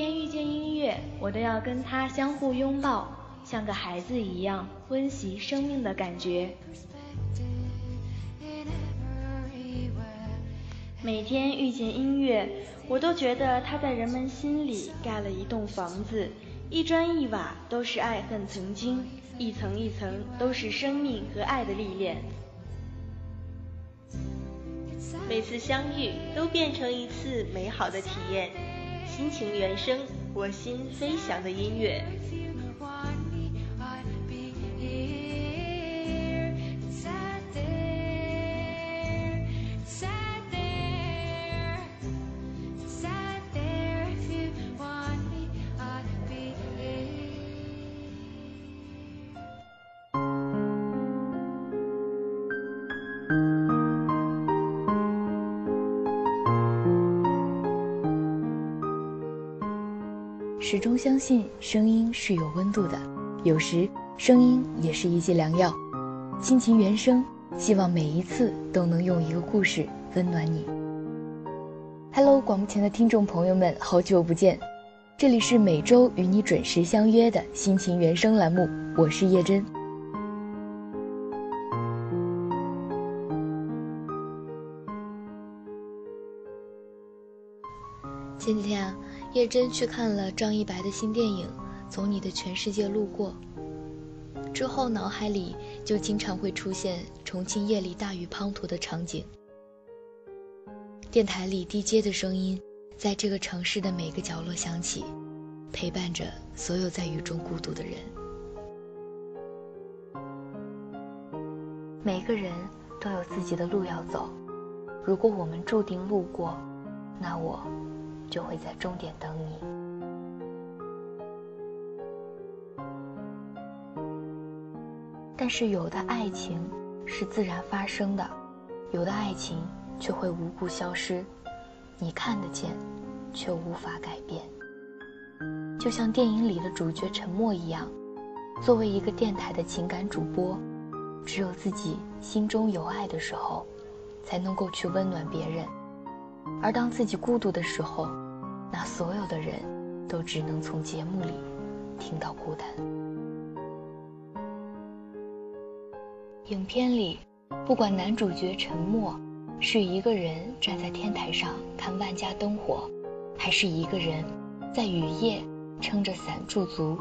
天遇见音乐，我都要跟它相互拥抱，像个孩子一样温习生命的感觉。每天遇见音乐，我都觉得它在人们心里盖了一栋房子，一砖一瓦都是爱恨曾经，一层一层都是生命和爱的历练。每次相遇都变成一次美好的体验，心情原声，我心飞翔的音乐。始终相信声音是有温度的，有时声音也是一剂良药。心情原声，希望每一次都能用一个故事温暖你。Hello，广播前的听众朋友们，好久不见，这里是每周与你准时相约的心情原声栏目，我是叶真。叶真去看了张一白的新电影《从你的全世界路过》，之后脑海里就经常会出现重庆夜里大雨滂沱的场景。电台里 DJ 的声音，在这个城市的每个角落响起，陪伴着所有在雨中孤独的人。每个人都有自己的路要走，如果我们注定路过，那我。就会在终点等你。但是有的爱情是自然发生的，有的爱情却会无故消失，你看得见，却无法改变。就像电影里的主角沉默一样，作为一个电台的情感主播，只有自己心中有爱的时候，才能够去温暖别人。而当自己孤独的时候，那所有的人都只能从节目里听到孤单。影片里，不管男主角沉默是一个人站在天台上看万家灯火，还是一个人在雨夜撑着伞驻足，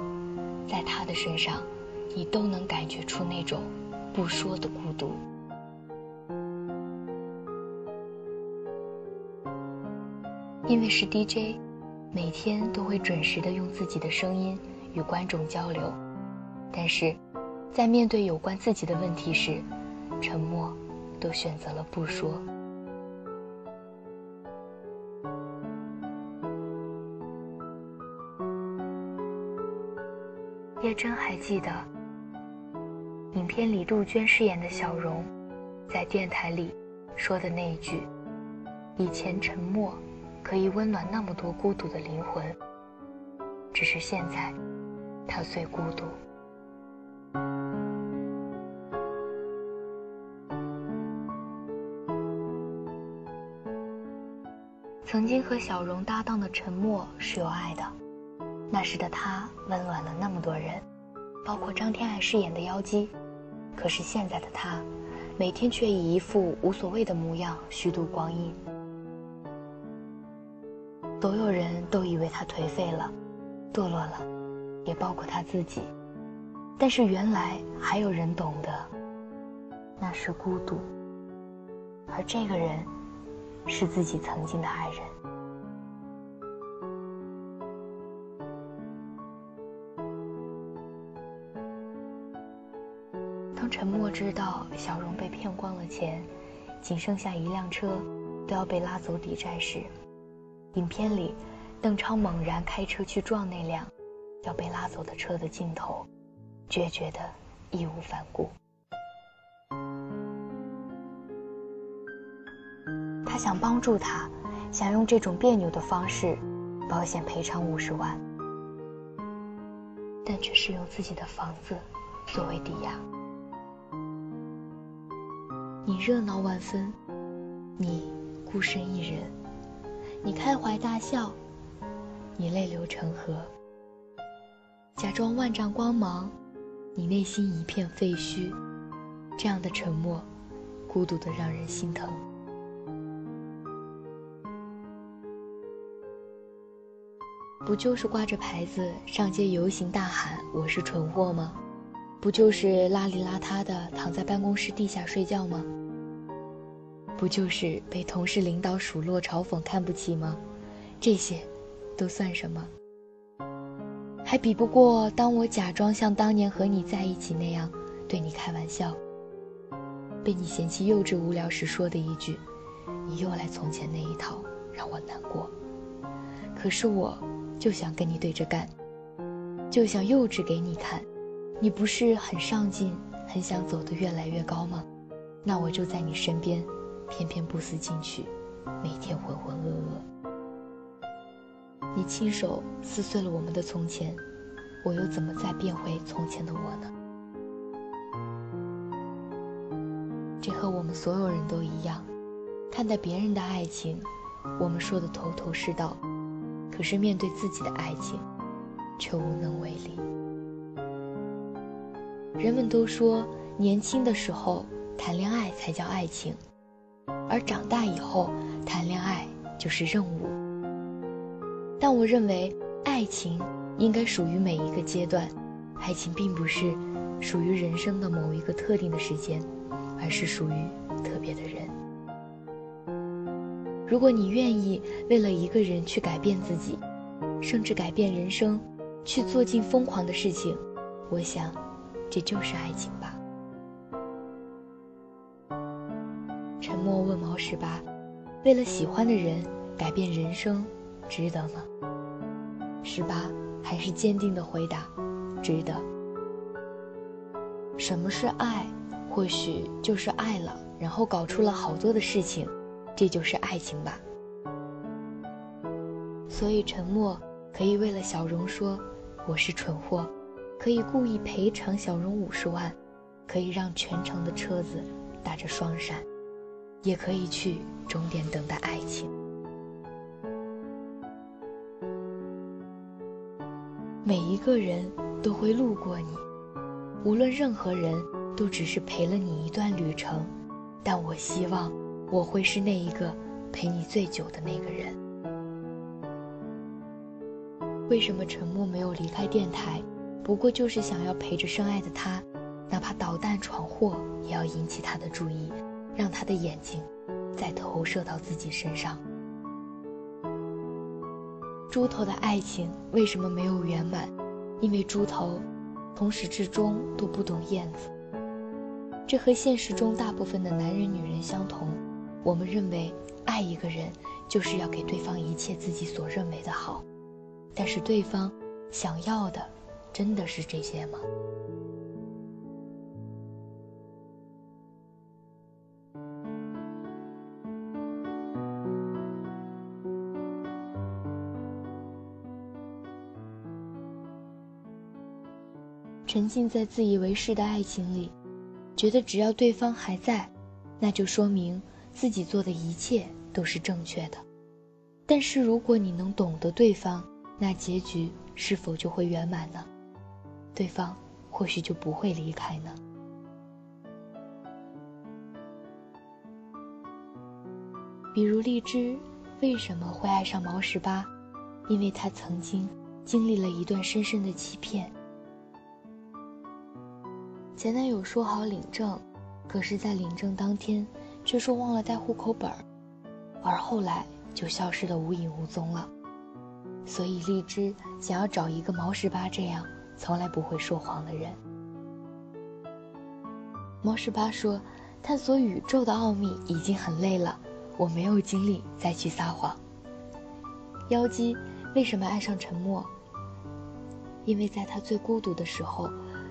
在他的身上，你都能感觉出那种不说的孤独。因为是 DJ，每天都会准时的用自己的声音与观众交流，但是，在面对有关自己的问题时，沉默，都选择了不说。叶真还记得，影片里杜鹃饰演的小荣，在电台里说的那一句：“以前沉默。”可以温暖那么多孤独的灵魂，只是现在，他最孤独。曾经和小荣搭档的沉默是有爱的，那时的他温暖了那么多人，包括张天爱饰演的妖姬。可是现在的他，每天却以一副无所谓的模样虚度光阴。所有人都以为他颓废了，堕落了，也包括他自己。但是原来还有人懂得，那是孤独。而这个人，是自己曾经的爱人。当沉默知道小荣被骗光了钱，仅剩下一辆车，都要被拉走抵债时，影片里，邓超猛然开车去撞那辆要被拉走的车的镜头，决绝的义无反顾。他想帮助他，想用这种别扭的方式，保险赔偿五十万，但却是用自己的房子作为抵押。你热闹万分，你孤身一人。你开怀大笑，你泪流成河；假装万丈光芒，你内心一片废墟。这样的沉默，孤独的让人心疼。不就是挂着牌子上街游行大喊“我是蠢货”吗？不就是邋里邋遢的躺在办公室地下睡觉吗？不就是被同事领导数落嘲讽看不起吗？这些，都算什么？还比不过当我假装像当年和你在一起那样对你开玩笑，被你嫌弃幼稚无聊时说的一句：“你又来从前那一套，让我难过。”可是我。就想跟你对着干，就想幼稚给你看。你不是很上进，很想走得越来越高吗？那我就在你身边，偏偏不思进取，每天浑浑噩噩。你亲手撕碎了我们的从前，我又怎么再变回从前的我呢？这和我们所有人都一样，看待别人的爱情，我们说的头头是道。可是面对自己的爱情，却无能为力。人们都说，年轻的时候谈恋爱才叫爱情，而长大以后谈恋爱就是任务。但我认为，爱情应该属于每一个阶段，爱情并不是属于人生的某一个特定的时间，而是属于特别的人。如果你愿意为了一个人去改变自己，甚至改变人生，去做尽疯狂的事情，我想，这就是爱情沉默问毛十八：“为了喜欢的人改变人生，值得吗？”十八还是坚定的回答：“值得。”什么是爱？或许就是爱了，然后搞出了好多的事情。这就是爱情吧。所以沉默可以为了小荣说我是蠢货，可以故意赔偿小荣五十万，可以让全城的车子打着双闪，也可以去终点等待爱情。每一个人都会路过你，无论任何人都只是陪了你一段旅程，但我希望。我会是那一个陪你最久的那个人。为什么沉默没有离开电台？不过就是想要陪着深爱的他，哪怕捣蛋闯祸，也要引起他的注意，让他的眼睛再投射到自己身上。猪头的爱情为什么没有圆满？因为猪头从始至终都不懂燕子。这和现实中大部分的男人、女人相同。我们认为，爱一个人就是要给对方一切自己所认为的好，但是对方想要的真的是这些吗？沉浸在自以为是的爱情里，觉得只要对方还在，那就说明。自己做的一切都是正确的，但是如果你能懂得对方，那结局是否就会圆满呢？对方或许就不会离开呢？比如荔枝为什么会爱上毛十八？因为他曾经经历了一段深深的欺骗。前男友说好领证，可是，在领证当天。却说忘了带户口本，而后来就消失得无影无踪了。所以荔枝想要找一个毛十八这样从来不会说谎的人。毛十八说：“探索宇宙的奥秘已经很累了，我没有精力再去撒谎。”妖姬为什么爱上沉默？因为在他最孤独的时候，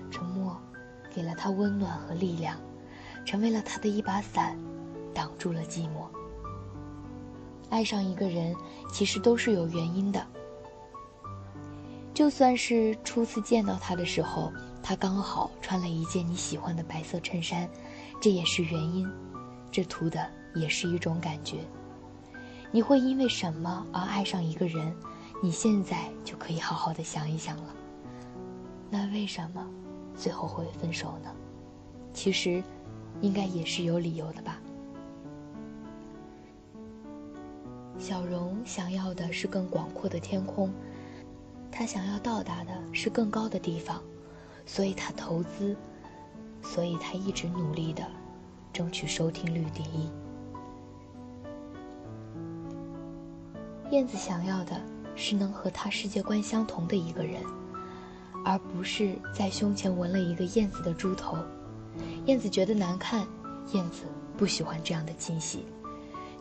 沉默给了他温暖和力量，成为了他的一把伞。挡住了寂寞。爱上一个人，其实都是有原因的。就算是初次见到他的时候，他刚好穿了一件你喜欢的白色衬衫，这也是原因。这图的也是一种感觉。你会因为什么而爱上一个人？你现在就可以好好的想一想了。那为什么最后会分手呢？其实，应该也是有理由的吧。小荣想要的是更广阔的天空，他想要到达的是更高的地方，所以他投资，所以他一直努力的争取收听率第一。燕子想要的是能和他世界观相同的一个人，而不是在胸前纹了一个燕子的猪头。燕子觉得难看，燕子不喜欢这样的惊喜。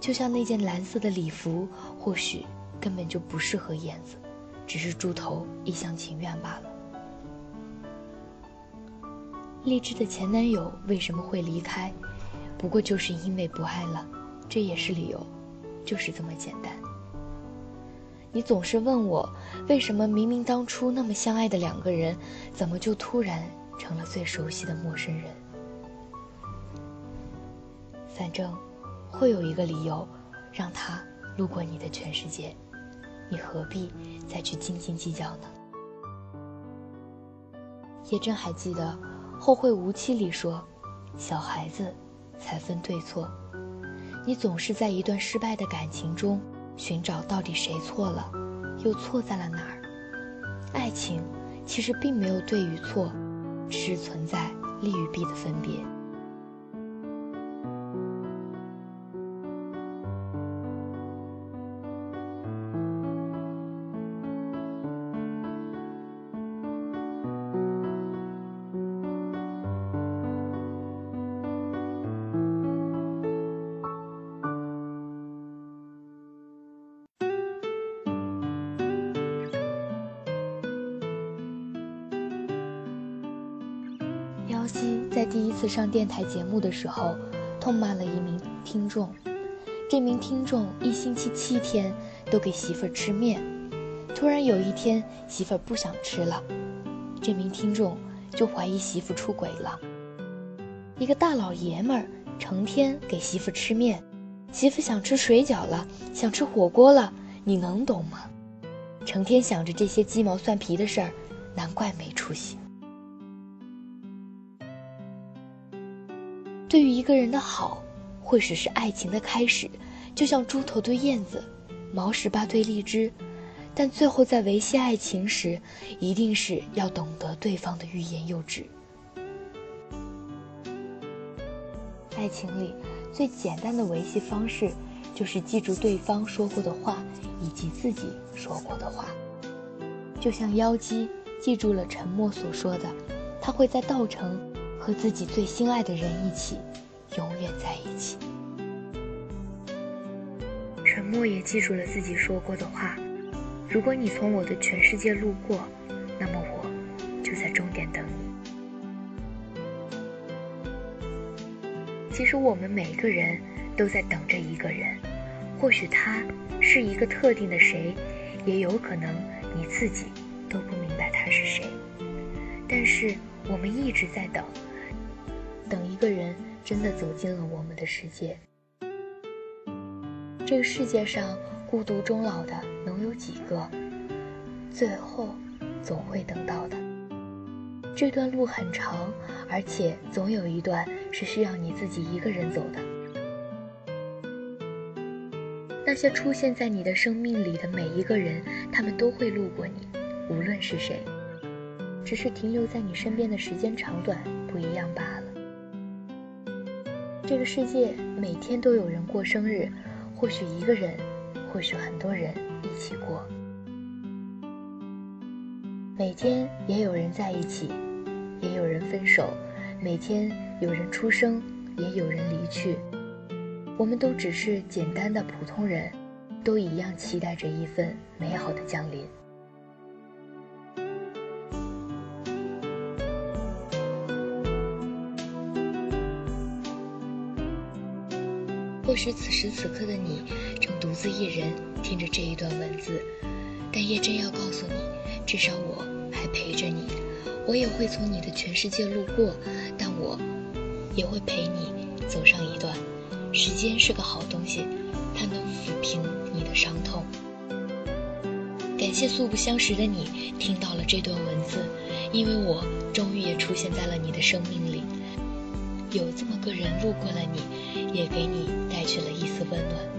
就像那件蓝色的礼服，或许根本就不适合燕子，只是猪头一厢情愿罢了。荔枝的前男友为什么会离开？不过就是因为不爱了，这也是理由，就是这么简单。你总是问我，为什么明明当初那么相爱的两个人，怎么就突然成了最熟悉的陌生人？反正，会有一个理由，让他路过你的全世界，你何必再去斤斤计较呢？叶真还记得《后会无期》里说：“小孩子才分对错。”你总是在一段失败的感情中。寻找到底谁错了，又错在了哪儿？爱情其实并没有对与错，只是存在利与弊的分别。在第一次上电台节目的时候，痛骂了一名听众。这名听众一星期七天都给媳妇儿吃面，突然有一天媳妇儿不想吃了，这名听众就怀疑媳妇出轨了。一个大老爷们儿成天给媳妇吃面，媳妇想吃水饺了，想吃火锅了，你能懂吗？成天想着这些鸡毛蒜皮的事儿，难怪没出息。对于一个人的好，或许是爱情的开始，就像猪头对燕子，毛十八对荔枝，但最后在维系爱情时，一定是要懂得对方的欲言又止。爱情里最简单的维系方式，就是记住对方说过的话，以及自己说过的话。就像妖姬记住了沉默所说的，他会在稻城。和自己最心爱的人一起，永远在一起。沉默也记住了自己说过的话：如果你从我的全世界路过，那么我就在终点等你。其实我们每一个人都在等着一个人，或许他是一个特定的谁，也有可能你自己都不明白他是谁。但是我们一直在等。等一个人真的走进了我们的世界。这个世界上孤独终老的能有几个？最后总会等到的。这段路很长，而且总有一段是需要你自己一个人走的。那些出现在你的生命里的每一个人，他们都会路过你，无论是谁，只是停留在你身边的时间长短不一样罢了。这个世界每天都有人过生日，或许一个人，或许很多人一起过。每天也有人在一起，也有人分手；每天有人出生，也有人离去。我们都只是简单的普通人，都一样期待着一份美好的降临。或许此时此刻的你正独自一人听着这一段文字，但叶真要告诉你，至少我还陪着你，我也会从你的全世界路过，但我也会陪你走上一段。时间是个好东西，它能抚平你的伤痛。感谢素不相识的你听到了这段文字，因为我终于也出现在了你的生命里，有这么个人路过了你。也给你带去了一丝温暖。